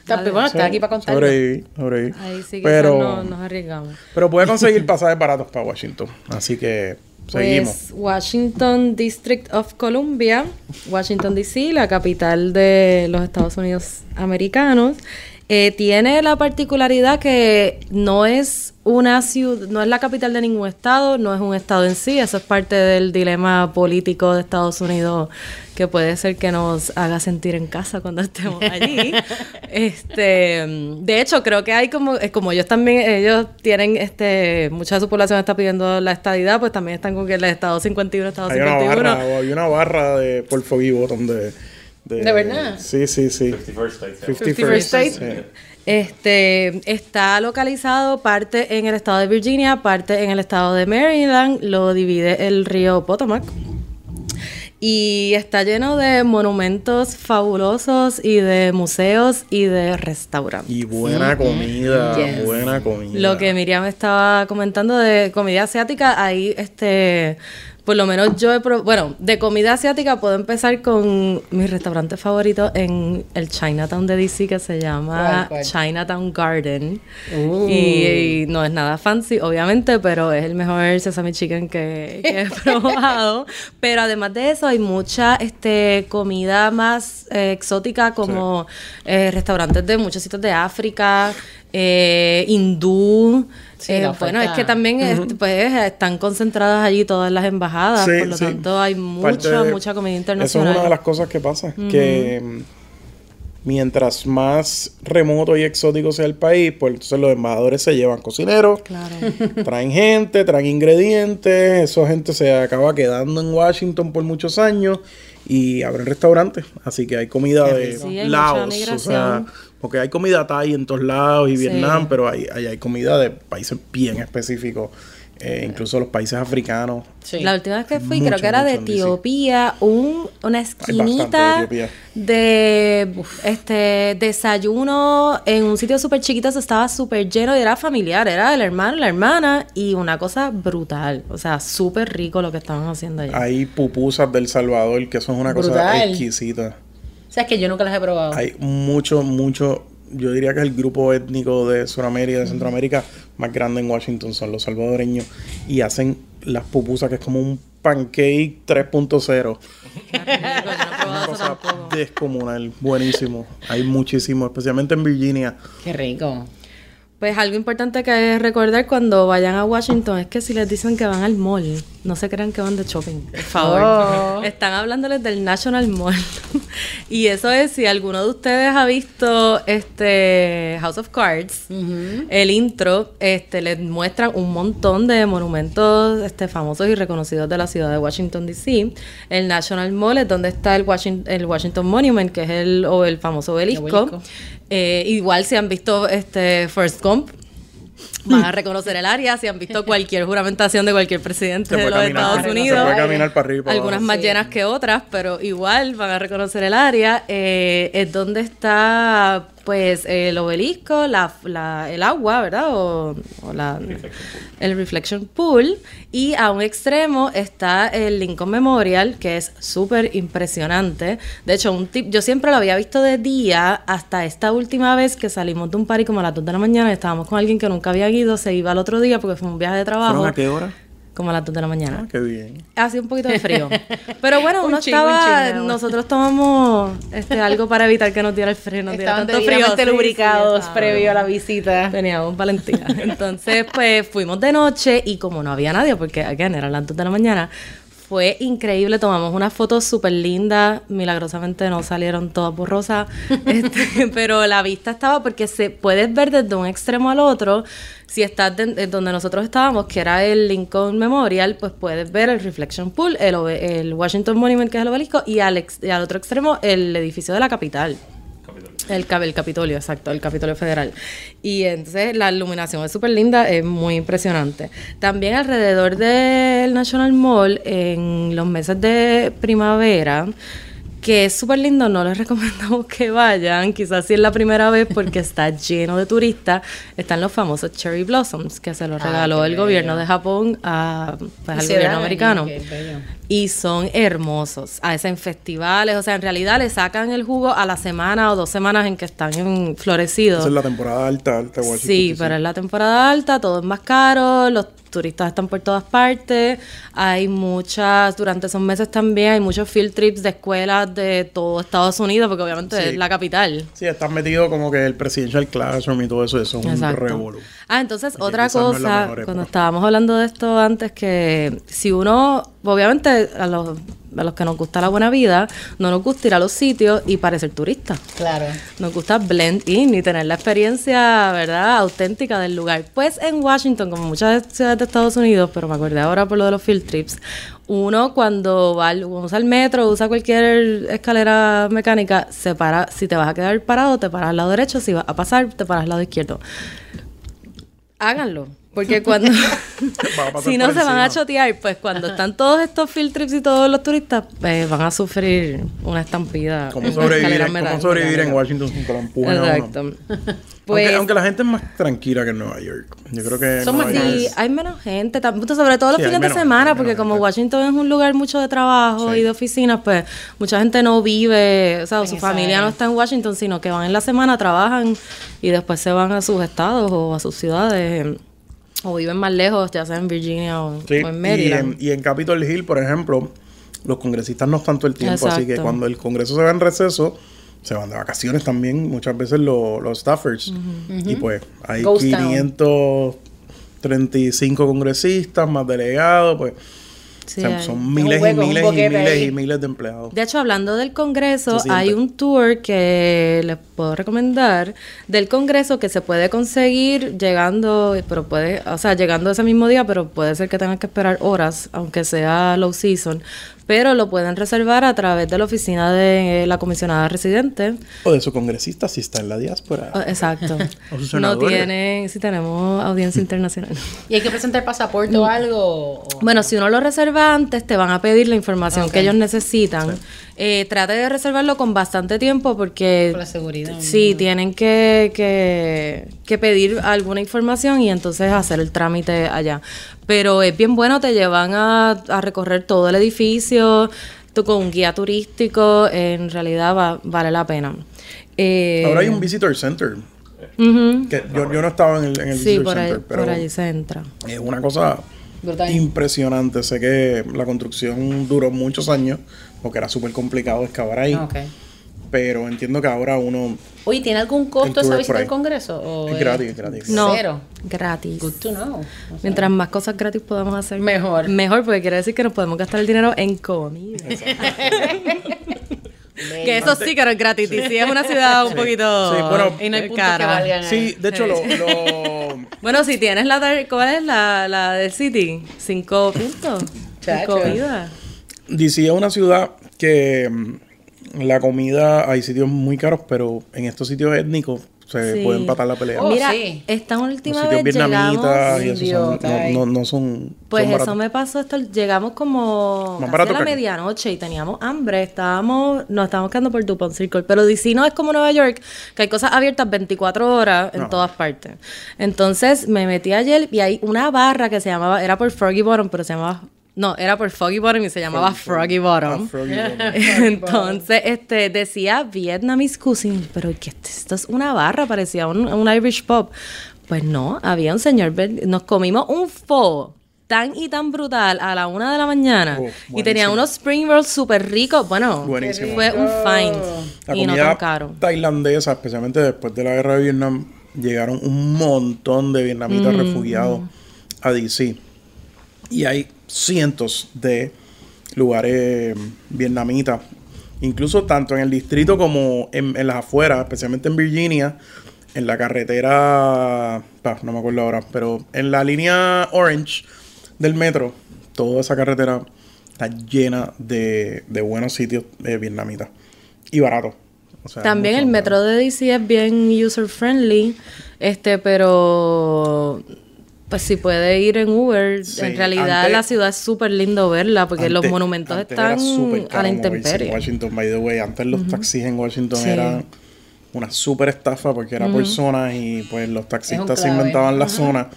Está- Bueno, está aquí para contarlo. Sobreviví, sobreviví. Ahí sí que Pero, no, nos arriesgamos. pero puede conseguir pasajes baratos para Washington. Así que seguimos. Pues Washington District of Columbia, Washington DC, la capital de los Estados Unidos americanos, eh, tiene la particularidad que no es una ciudad, no es la capital de ningún estado, no es un estado en sí, eso es parte del dilema político de Estados Unidos que puede ser que nos haga sentir en casa cuando estemos allí. este, de hecho, creo que hay como, es como ellos también, ellos tienen, este, mucha de su población está pidiendo la estadidad, pues también están con que el estado 51, estado Hay una 51. barra, o había una barra de por Fogivo donde... ¿De verdad? Sí, sí, sí. 51st State. 51st State. sí. Este está localizado parte en el estado de Virginia, parte en el estado de Maryland, lo divide el río Potomac. Y está lleno de monumentos fabulosos y de museos y de restaurantes. Y buena comida, Yes. buena comida. Lo que Miriam estaba comentando de comida asiática, ahí este por lo menos yo he probado, bueno, de comida asiática puedo empezar con mi restaurante favorito en el Chinatown de DC que se llama ¿Cuál, cuál? Chinatown Garden. Uh. Y, y no es nada fancy, obviamente, pero es el mejor sesame chicken que, que he probado. Pero además de eso, hay mucha este, comida más eh, exótica, como eh, restaurantes de muchos sitios de África, eh, hindú. Sí, Eh, bueno, es que también pues, están concentradas allí todas las embajadas, Sí, por lo sí. tanto hay mucha, de- mucha comida Eso internacional. es una de las cosas que pasa. Que mm, mientras más remoto y exótico sea el país, pues entonces los embajadores se llevan cocineros, Claro. traen gente, traen ingredientes, esa gente se acaba quedando en Washington por muchos años y abren restaurantes. Así que hay comida de. Sí, hay Laos, o sea, porque hay comida Thai en todos lados y Sí. Vietnam, pero hay, hay, hay comida de países bien específicos, eh, incluso los países africanos. Sí. La última vez que fui, Mucho, creo que era de. Etiopía, un, una de esquinita de este desayuno en un sitio súper chiquito, eso estaba súper lleno y era familiar, era el hermano, la hermana y una cosa brutal, o sea, súper rico lo que estaban haciendo allá. Hay pupusas del Salvador, que eso es una cosa exquisita. O sea, es que yo nunca las he probado. Hay mucho, mucho, yo diría que el grupo étnico de Sudamérica, de Centroamérica, más grande en Washington son los salvadoreños y hacen las pupusas que es como un pancake 3.0. Qué rico, yo no he probado Una cosa descomunal, buenísimo. Hay muchísimo, especialmente en Virginia. Qué rico. Pues algo importante que recordar cuando vayan a Washington es que si les dicen que van al mall, no se crean que van de shopping, por favor. Oh. Están hablándoles del National Mall. y eso es, si alguno de ustedes ha visto este House of Cards, el intro, este les muestran un montón de monumentos este, famosos y reconocidos de la ciudad de Washington, D.C. El National Mall es donde está el Washington, el Washington Monument, que es el, o el famoso obelisco. obelisco. Eh, igual si han visto este First Gump, van a reconocer el área si han visto cualquier juramentación de cualquier presidente Se de los caminar, Estados se Unidos. puede caminar para arriba para Algunas abajo. más Sí. llenas que otras, pero igual van a reconocer el área. Eh, es donde está, pues, el obelisco, la, la- el agua, ¿verdad? O, o la, el reflection pool. Y a un extremo está el Lincoln Memorial, que es súper impresionante. De hecho, un tip, yo siempre lo había visto de día hasta esta última vez que salimos de un party como a las 2 de la mañana. y Estábamos con alguien que nunca había ido, se iba al otro día porque fue un viaje de trabajo. ¿Fueron a qué hora? Como a las 2 de la mañana. Ah, qué bien. Hace un poquito de frío. Pero bueno, Un uno un estaba. agua. nosotros tomamos este, algo para evitar que nos diera el frío. Nos diera Estaban tanto frío. Sí, sí, lubricados estaban. previo a la visita. Teníamos valentía. Entonces, pues fuimos de noche y como no había nadie, porque again, eran las 2 de la mañana, fue increíble. Tomamos unas fotos súper lindas. Milagrosamente no salieron todas borrosas. Este, pero la vista estaba porque se puedes ver desde un extremo al otro. Si estás de- de donde nosotros estábamos, que era el Lincoln Memorial, pues puedes ver el Reflection Pool, el, el Washington Monument, que es el obelisco, y al, ex- y al otro extremo, el edificio de la capital. El, el Capitolio, exacto, el Capitolio Federal. Y entonces la iluminación es súper linda, es muy impresionante. También alrededor del National Mall, en los meses de primavera, que es súper lindo, no les recomendamos que vayan, quizás si es la primera vez porque está lleno de turistas, están los famosos Cherry Blossoms, que se los Ah, regaló el bello. gobierno de Japón a, pues, al gobierno americano. qué bello. Y son hermosos. Hacen festivales, o sea, en realidad le sacan el jugo a la semana o dos semanas en que están en florecidos. Esa es la temporada alta, alta Washington, Sí, pero es la temporada alta, todo es más caro, los turistas están por todas partes, hay muchas, durante esos meses también hay muchos field trips de escuelas de todo Estados Unidos, porque obviamente Sí. es la capital. Sí, estás metido como que el presidential classroom y todo eso, eso es un revolú. Ah, entonces otra no es cosa, cuando estábamos hablando de esto antes, que si uno, obviamente a los, a los que nos gusta la buena vida, no nos gusta ir a los sitios y parecer turista. Claro. Nos gusta blend in y tener la experiencia, ¿verdad?, auténtica del lugar. Pues en Washington, como muchas ciudades de Estados Unidos, pero me acordé ahora por lo de los field trips, uno cuando va al, usa el metro, usa cualquier escalera mecánica, se para, si te vas a quedar parado, te paras al lado derecho, si vas a pasar, te paras al lado izquierdo. Háganlo. Porque cuando. Si no se van a chotear, pues cuando están todos estos field trips y todos los turistas, pues van a sufrir una estampida. ¿Cómo sobrevivir, en, cómo sobrevivir en Washington sin que lo? Exacto. Pues, aunque, aunque la gente es más tranquila que en Nueva York. Yo creo que Son Nueva York Sí, es- hay menos gente, sobre todo los Sí, fines de semana, porque como gente. Washington es un lugar mucho de trabajo Sí. y de oficinas, pues mucha gente no vive, o sea, En su familia área. no está en Washington, sino que van en la semana, trabajan y después se van a sus estados o a sus ciudades o viven más lejos, ya sea en Virginia o, Sí, o en y, Maryland. en, y en Capitol Hill, por ejemplo, los congresistas no están todo el tiempo, así que cuando el Congreso se va en receso, se van de vacaciones también, muchas veces lo- los staffers. Y pues hay Ghost town. 535 congresistas, más delegados, pues Sí, o sea, hay. son miles y miles y miles ahí. y miles de empleados. De hecho, hablando del Congreso, hay un tour que les puedo recomendar del Congreso que se puede conseguir llegando, pero puede, o sea, llegando ese mismo día, pero puede ser que tengan que esperar horas, aunque sea low season. Pero lo pueden reservar a través de la oficina de la comisionada residente. O de su congresista si está en la diáspora. Oh, exacto. O su no tienen, si tenemos audiencia internacional. ¿Y hay que presentar pasaporte o algo? Bueno, si uno lo reserva antes, te van a pedir la información que ellos necesitan. Eh, trate de reservarlo con bastante tiempo porque Por la seguridad. sí, tienen que, que, que pedir alguna información y entonces hacer el trámite allá. Pero es bien bueno, te llevan a, a recorrer todo el edificio, tú con un guía turístico, en realidad va- vale la pena. Eh, Ahora hay un visitor center. Que yo, yo no estaba en el, en el Sí, visitor por, ahí, center, pero por allí se entra. es una cosa Brutal. impresionante. Sé que la construcción duró muchos años porque era súper complicado excavar ahí. Ah. Pero entiendo que ahora uno Oye, ¿tiene algún costo esa es visita al. Congreso? o es gratis, es gratis. No, Cero. gratis. Good to know. Mientras más cosas gratis podamos hacer, Mejor. Mejor, porque quiere decir que nos podemos gastar el dinero en comida. que eso sí que no es gratis. Y sí es una ciudad un poquito Sí, bueno, Y no hay que cara. valgan. Sí, de hecho, lo, lo- Bueno, si tienes la ¿cuál es la, la del City? Cinco puntos. En comida. DC es una ciudad que mm, la comida, hay sitios muy caros, pero en estos sitios étnicos se Sí. puede empatar la pelea. Oh, Mira, sí. esta última sitios vez vietnamitas llegamos... y eso son, no, no, no son. Pues son eso me pasó, esto, llegamos como Más casi barato a la medianoche y teníamos hambre, estábamos, nos estábamos quedando por Dupont Circle, pero DC no es como Nueva York, que hay cosas abiertas 24 horas en No. todas partes. Entonces me metí ayer y hay una barra que se llamaba, era por Froggy Bottom, pero se llamaba, no, era por Foggy Bottom y se llamaba Froggy Bottom. Ah, Froggy Bottom. Entonces, este, decía Vietnamese cuisine, pero que esto es una barra, parecía un, un Irish pub. Pues no, había un señor, nos comimos un pho tan y tan brutal a la una de la mañana Oh, y tenía unos spring rolls súper ricos. Bueno, Buenísimo. fue un find La y no tan caro. tailandesa, especialmente después de la guerra de Vietnam, llegaron un montón de vietnamitas refugiados a DC. Y hay cientos de lugares vietnamitas, incluso tanto en el distrito como en, en las afueras, especialmente en Virginia, en la carretera, no me acuerdo ahora, pero en la línea Orange del metro, toda esa carretera está llena de, de buenos sitios eh, vietnamitas. Y baratos. O sea, También el metro de DC es bien user friendly, este, pero pues si puede ir en Uber, Sí, en realidad antes- la ciudad es súper lindo verla porque los monumentos están a la En intemperie. Washington, by the way, antes los taxis en Washington Sí. eran una súper estafa porque era por zonas y pues los taxistas se inventaban la zona.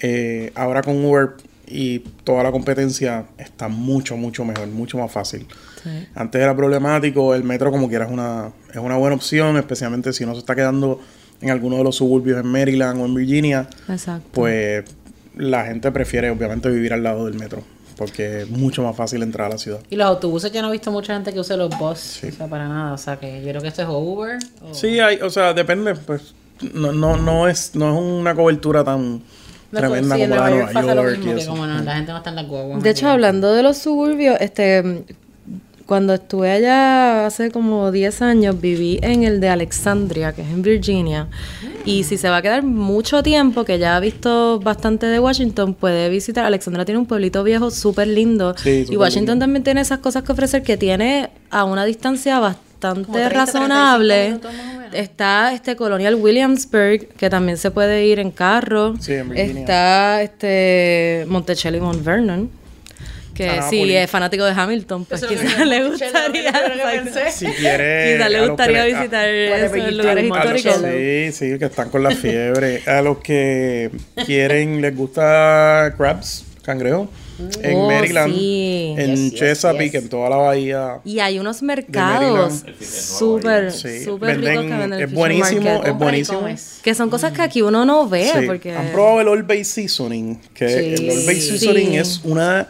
Eh, ahora con Uber y toda la competencia está mucho, mucho mejor, mucho más fácil. Sí. Antes era problemático, el metro como quiera es una, es una buena opción, especialmente si uno se está quedando en alguno de los suburbios en Maryland o en Virginia, Exacto. pues la gente prefiere obviamente vivir al lado del metro, porque es mucho más fácil entrar a la ciudad. Y los autobuses yo no he visto mucha gente que use los bus, Sí. o sea, para nada. O sea, que yo creo que esto es Uber o... Sí, hay, o sea, depende, pues no, no, no es, no es una cobertura tan No, tremenda sí, como la de Nueva York Nueva pasa lo York y mismo que eso. como no, la gente no está en las guaguas. De hecho, hablando de los suburbios, este cuando estuve allá hace como 10 años, viví en el de Alexandria, que es en Virginia. Y si se va a quedar mucho tiempo, que ya ha visto bastante de Washington, puede visitar. Alexandria tiene un pueblito viejo súper lindo. Sí, y Washington lindo. también tiene esas cosas que ofrecer que tiene a una distancia bastante 30, 35 razonable. Está este Colonial Williamsburg, que también se puede ir en carro. Sí, en Virginia. Está este Monticello y Mount Vernon. Que si es fanático de Hamilton, pues quizás le gustaría. Si quiere Quizás a le gustaría que a- visitar Whatever esos you lugares a históricos. sí, sí, que están con la fiebre. A los que quieren, les gusta crabs, cangrejo, en Oh, Maryland, sí. en Yes, Chesapeake, yes. en toda la bahía. Y hay unos mercados súper, Sí, súper ricos que venden- es buenísimo, Market. es buenísimo. Que son cosas que aquí uno no ve, Sí. porque... ¿Han probado el Old Bay Seasoning? Que Sí. el Old Bay Sí. Seasoning es una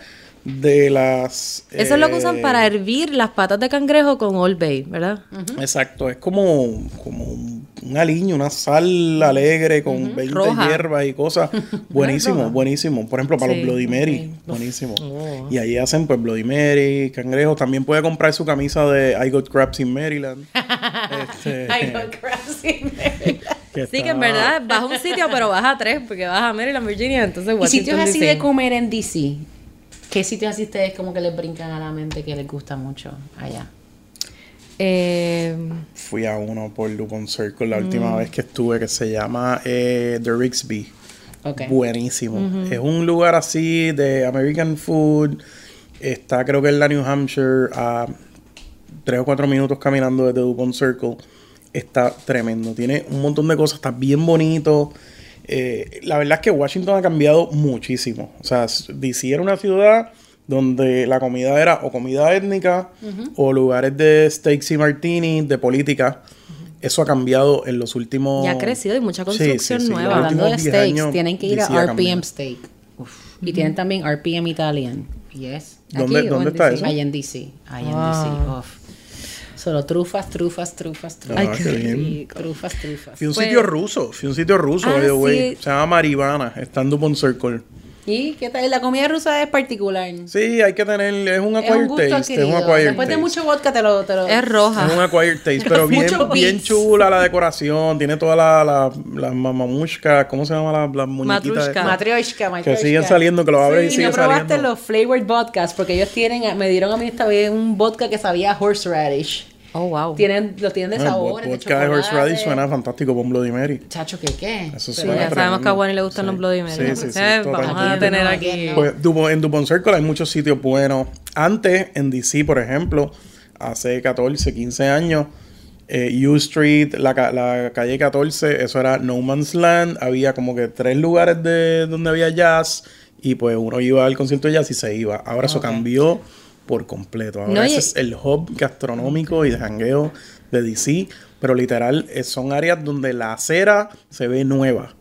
de las... Eso es lo que usan eh, para hervir las patas de cangrejo con Old Bay, ¿verdad? Exacto, es como, como un aliño, una sal alegre con 20 Roja. hierbas y cosas. Buenísimo, buenísimo. Por ejemplo, para Sí, los Bloody Mary, buenísimo. Oh. Y ahí hacen pues Bloody Mary, cangrejos. También puede comprar su camisa de I Got Crabs in Maryland. Este, I got crazy. que Sí, que en verdad vas a un sitio, pero vas a tres, porque vas a Maryland, Virginia, entonces y sitios Washington así DC. de comer en DC. ¿Qué sitios así ustedes como que les brincan a la mente que les gusta mucho allá? Eh, Fui a uno por Lupon Circle la Mm. última vez que estuve que se llama eh, The. Ok. Buenísimo. Es un lugar así de American food. Está creo que en la New Hampshire a tres o cuatro minutos caminando desde Dupont Circle. Está tremendo. Tiene un montón de cosas. Está bien bonito. Eh, la verdad es que Washington ha cambiado muchísimo. O sea, DC era una ciudad donde la comida era o comida étnica o lugares de steaks y martinis, de política. Eso ha cambiado en los últimos... ya ha crecido y mucha Sí, sí, construcción sí. nueva. Hablando de últimos 10 steaks, años, tienen que ir a DC RPM. Steak. Y tienen también RPM Italian. Yes. ¿Dónde, Aquí ¿dónde está DC? eso? Allá en DC. Allá en Wow. DC. Uf. Solo trufas, trufas, trufas, trufas. Ah, qué bien. Trufas, trufas. Fui a un Pues- sitio ruso, fui a un sitio ruso, Ah, by the way. sí. Se llama Marivana, está en Dupont Circle. ¿Y qué tal? La comida rusa es particular. Sí, hay que tener, es un Es un acquired taste, es un adquirido. acquired Después de taste. mucho vodka te lo... Te lo Es roja. Es un acquired taste, pero bien, bien chula la decoración, tiene todas las la, las mamamushkas, ¿cómo se llama las las muñequitas? Matrushka. estas? Matryoshka, Que siguen saliendo, que lo abres y y sigue no probaste saliendo. los flavored vodkas porque ellos tienen, me dieron a mí esta vez un vodka que sabía a horseradish. Oh, wow. Tienen, lo tienen de sabores, de vodka de horseradish chocolate. suena fantástico con Bloody Mary. Chacho, ¿qué qué? Eso Sí, suena ya sabemos que a. Juan le gustan Sí. los Bloody Mary. Sí, sí, sí, Entonces, vamos a tener No, aquí. Pues en Dupont Circle hay muchos sitios buenos. Antes, en DC, por ejemplo, hace 14, 15 años, eh, U Street, la, la calle 14, eso era No Man's Land. Había como que tres lugares de donde había jazz y pues uno iba al concierto de jazz y se iba. Ahora eso Ok. cambió por completo. Ahora No, y- ese es el hub gastronómico y de jangueo de DC. Pero literal, eh, son áreas donde la acera se ve nueva.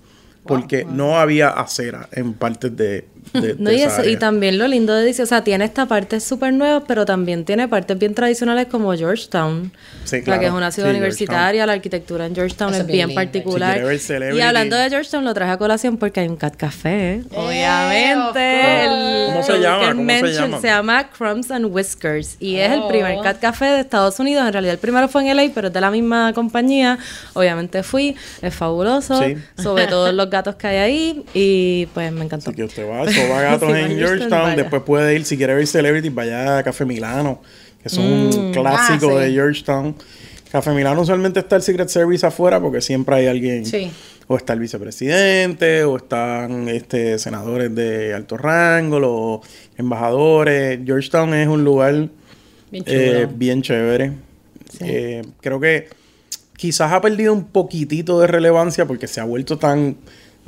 Porque no había acera en partes de, de, No, de y, eso- también lo lindo de DC, o sea, tiene esta parte súper nueva, pero también tiene partes bien tradicionales como Georgetown, Sí, la que es una ciudad Sí, universitaria, la arquitectura en Georgetown Eso es bien particular. Si y hablando de Georgetown, lo traje a colación porque hay un cat café, Eh, obviamente. of el- ¿Cómo se llama? que ¿Cómo se llama? Se llama Crumbs and Whiskers y es el Oh. primer cat café de Estados Unidos. En realidad el primero fue en LA, pero es de la misma compañía. Obviamente fui, es fabuloso, Sí. sobre todos los gatos que hay ahí y pues me encantó. Así que usted va, eso va a gatos en Georgetown. vaya. Después puede ir, si quiere ver Celebrity, vaya a Café Milano, que Mm. un clásico Ah, sí. de Georgetown. Café Milano usualmente está el Secret Service afuera porque siempre hay alguien. Sí. O está el vicepresidente, o están este, senadores de alto rango, los embajadores. Georgetown es un lugar Bien eh, bien chévere. Eh, creo que quizás ha perdido un poquitito de relevancia porque se ha vuelto tan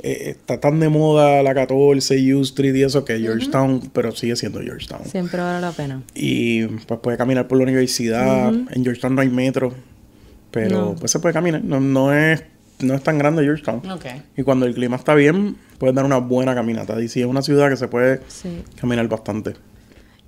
eh, está tan de moda la 14, U Street y eso que Georgetown, pero sigue siendo Georgetown. Siempre vale la pena. Y pues puede caminar por la universidad. En Georgetown no hay metro, pero No. pues se puede caminar. No, no es no es tan grande Georgetown. Y cuando el clima está bien, puedes dar una buena caminata. Y es una ciudad que se puede Sí. caminar bastante.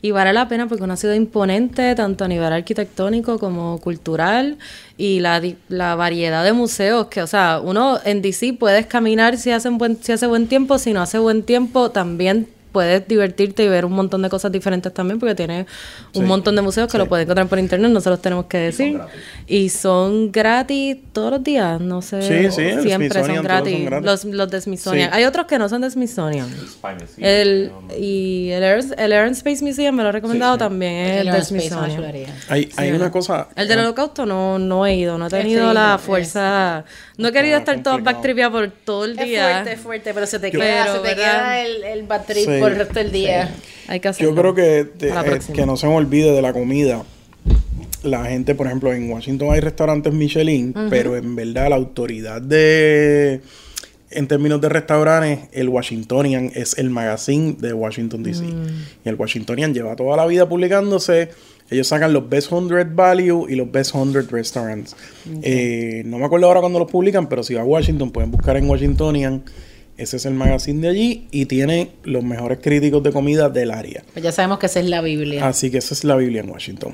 Y vale la pena porque es una ciudad imponente, tanto a nivel arquitectónico como cultural, y la, la variedad de museos que, o sea, uno en DC puedes caminar si, buen, si hace buen tiempo, si no hace buen tiempo, también puedes divertirte y ver un montón de cosas diferentes también, porque tiene un Sí. montón de museos que lo puedes encontrar por internet, no se los tenemos que decir. Y son gratis todos los días, no sé. Sí, sí, siempre son gratis. son gratis. Los, los de Smithsonian. Sí. Hay otros que no son de Smithsonian. El, y el Air, el Air and Space Museum me lo he recomendado también, es El el de Smithsonian. Hay, hay Sí, una cosa. El del holocausto no, no he ido, no he tenido Sí, la es- fuerza. No he querido estar todo complicado. backtripeado por todo el Es día. fuerte, es fuerte, pero se te Yo- queda, Pero, se te queda el, el bad trip Sí. por el resto del día. Hay que hacerlo. Yo creo que, te- eh, que no se me olvide de la comida. La gente, por ejemplo, en Washington hay restaurantes Michelin, pero en verdad la autoridad de, en términos de restaurantes, el Washingtonian es el magazine de Washington DC. Mm. Y el Washingtonian lleva toda la vida publicándose. Ellos sacan los Best 100 Value y los Best 100 Restaurants. Eh, no me acuerdo ahora cuando los publican, pero si va a Washington pueden buscar en Washingtonian. Ese es el magazine de allí y tiene los mejores críticos de comida del área. Pues ya sabemos que esa es la Biblia. Así que esa es la Biblia en Washington.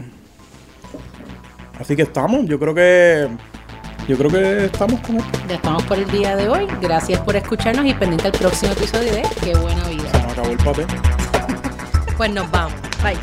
Así que estamos, yo creo que yo creo que estamos con esto. Ya estamos por el día de hoy. Gracias por escucharnos y pendiente al próximo episodio de Qué buena vida. Se nos acabó el papel. Pues nos vamos. Bye.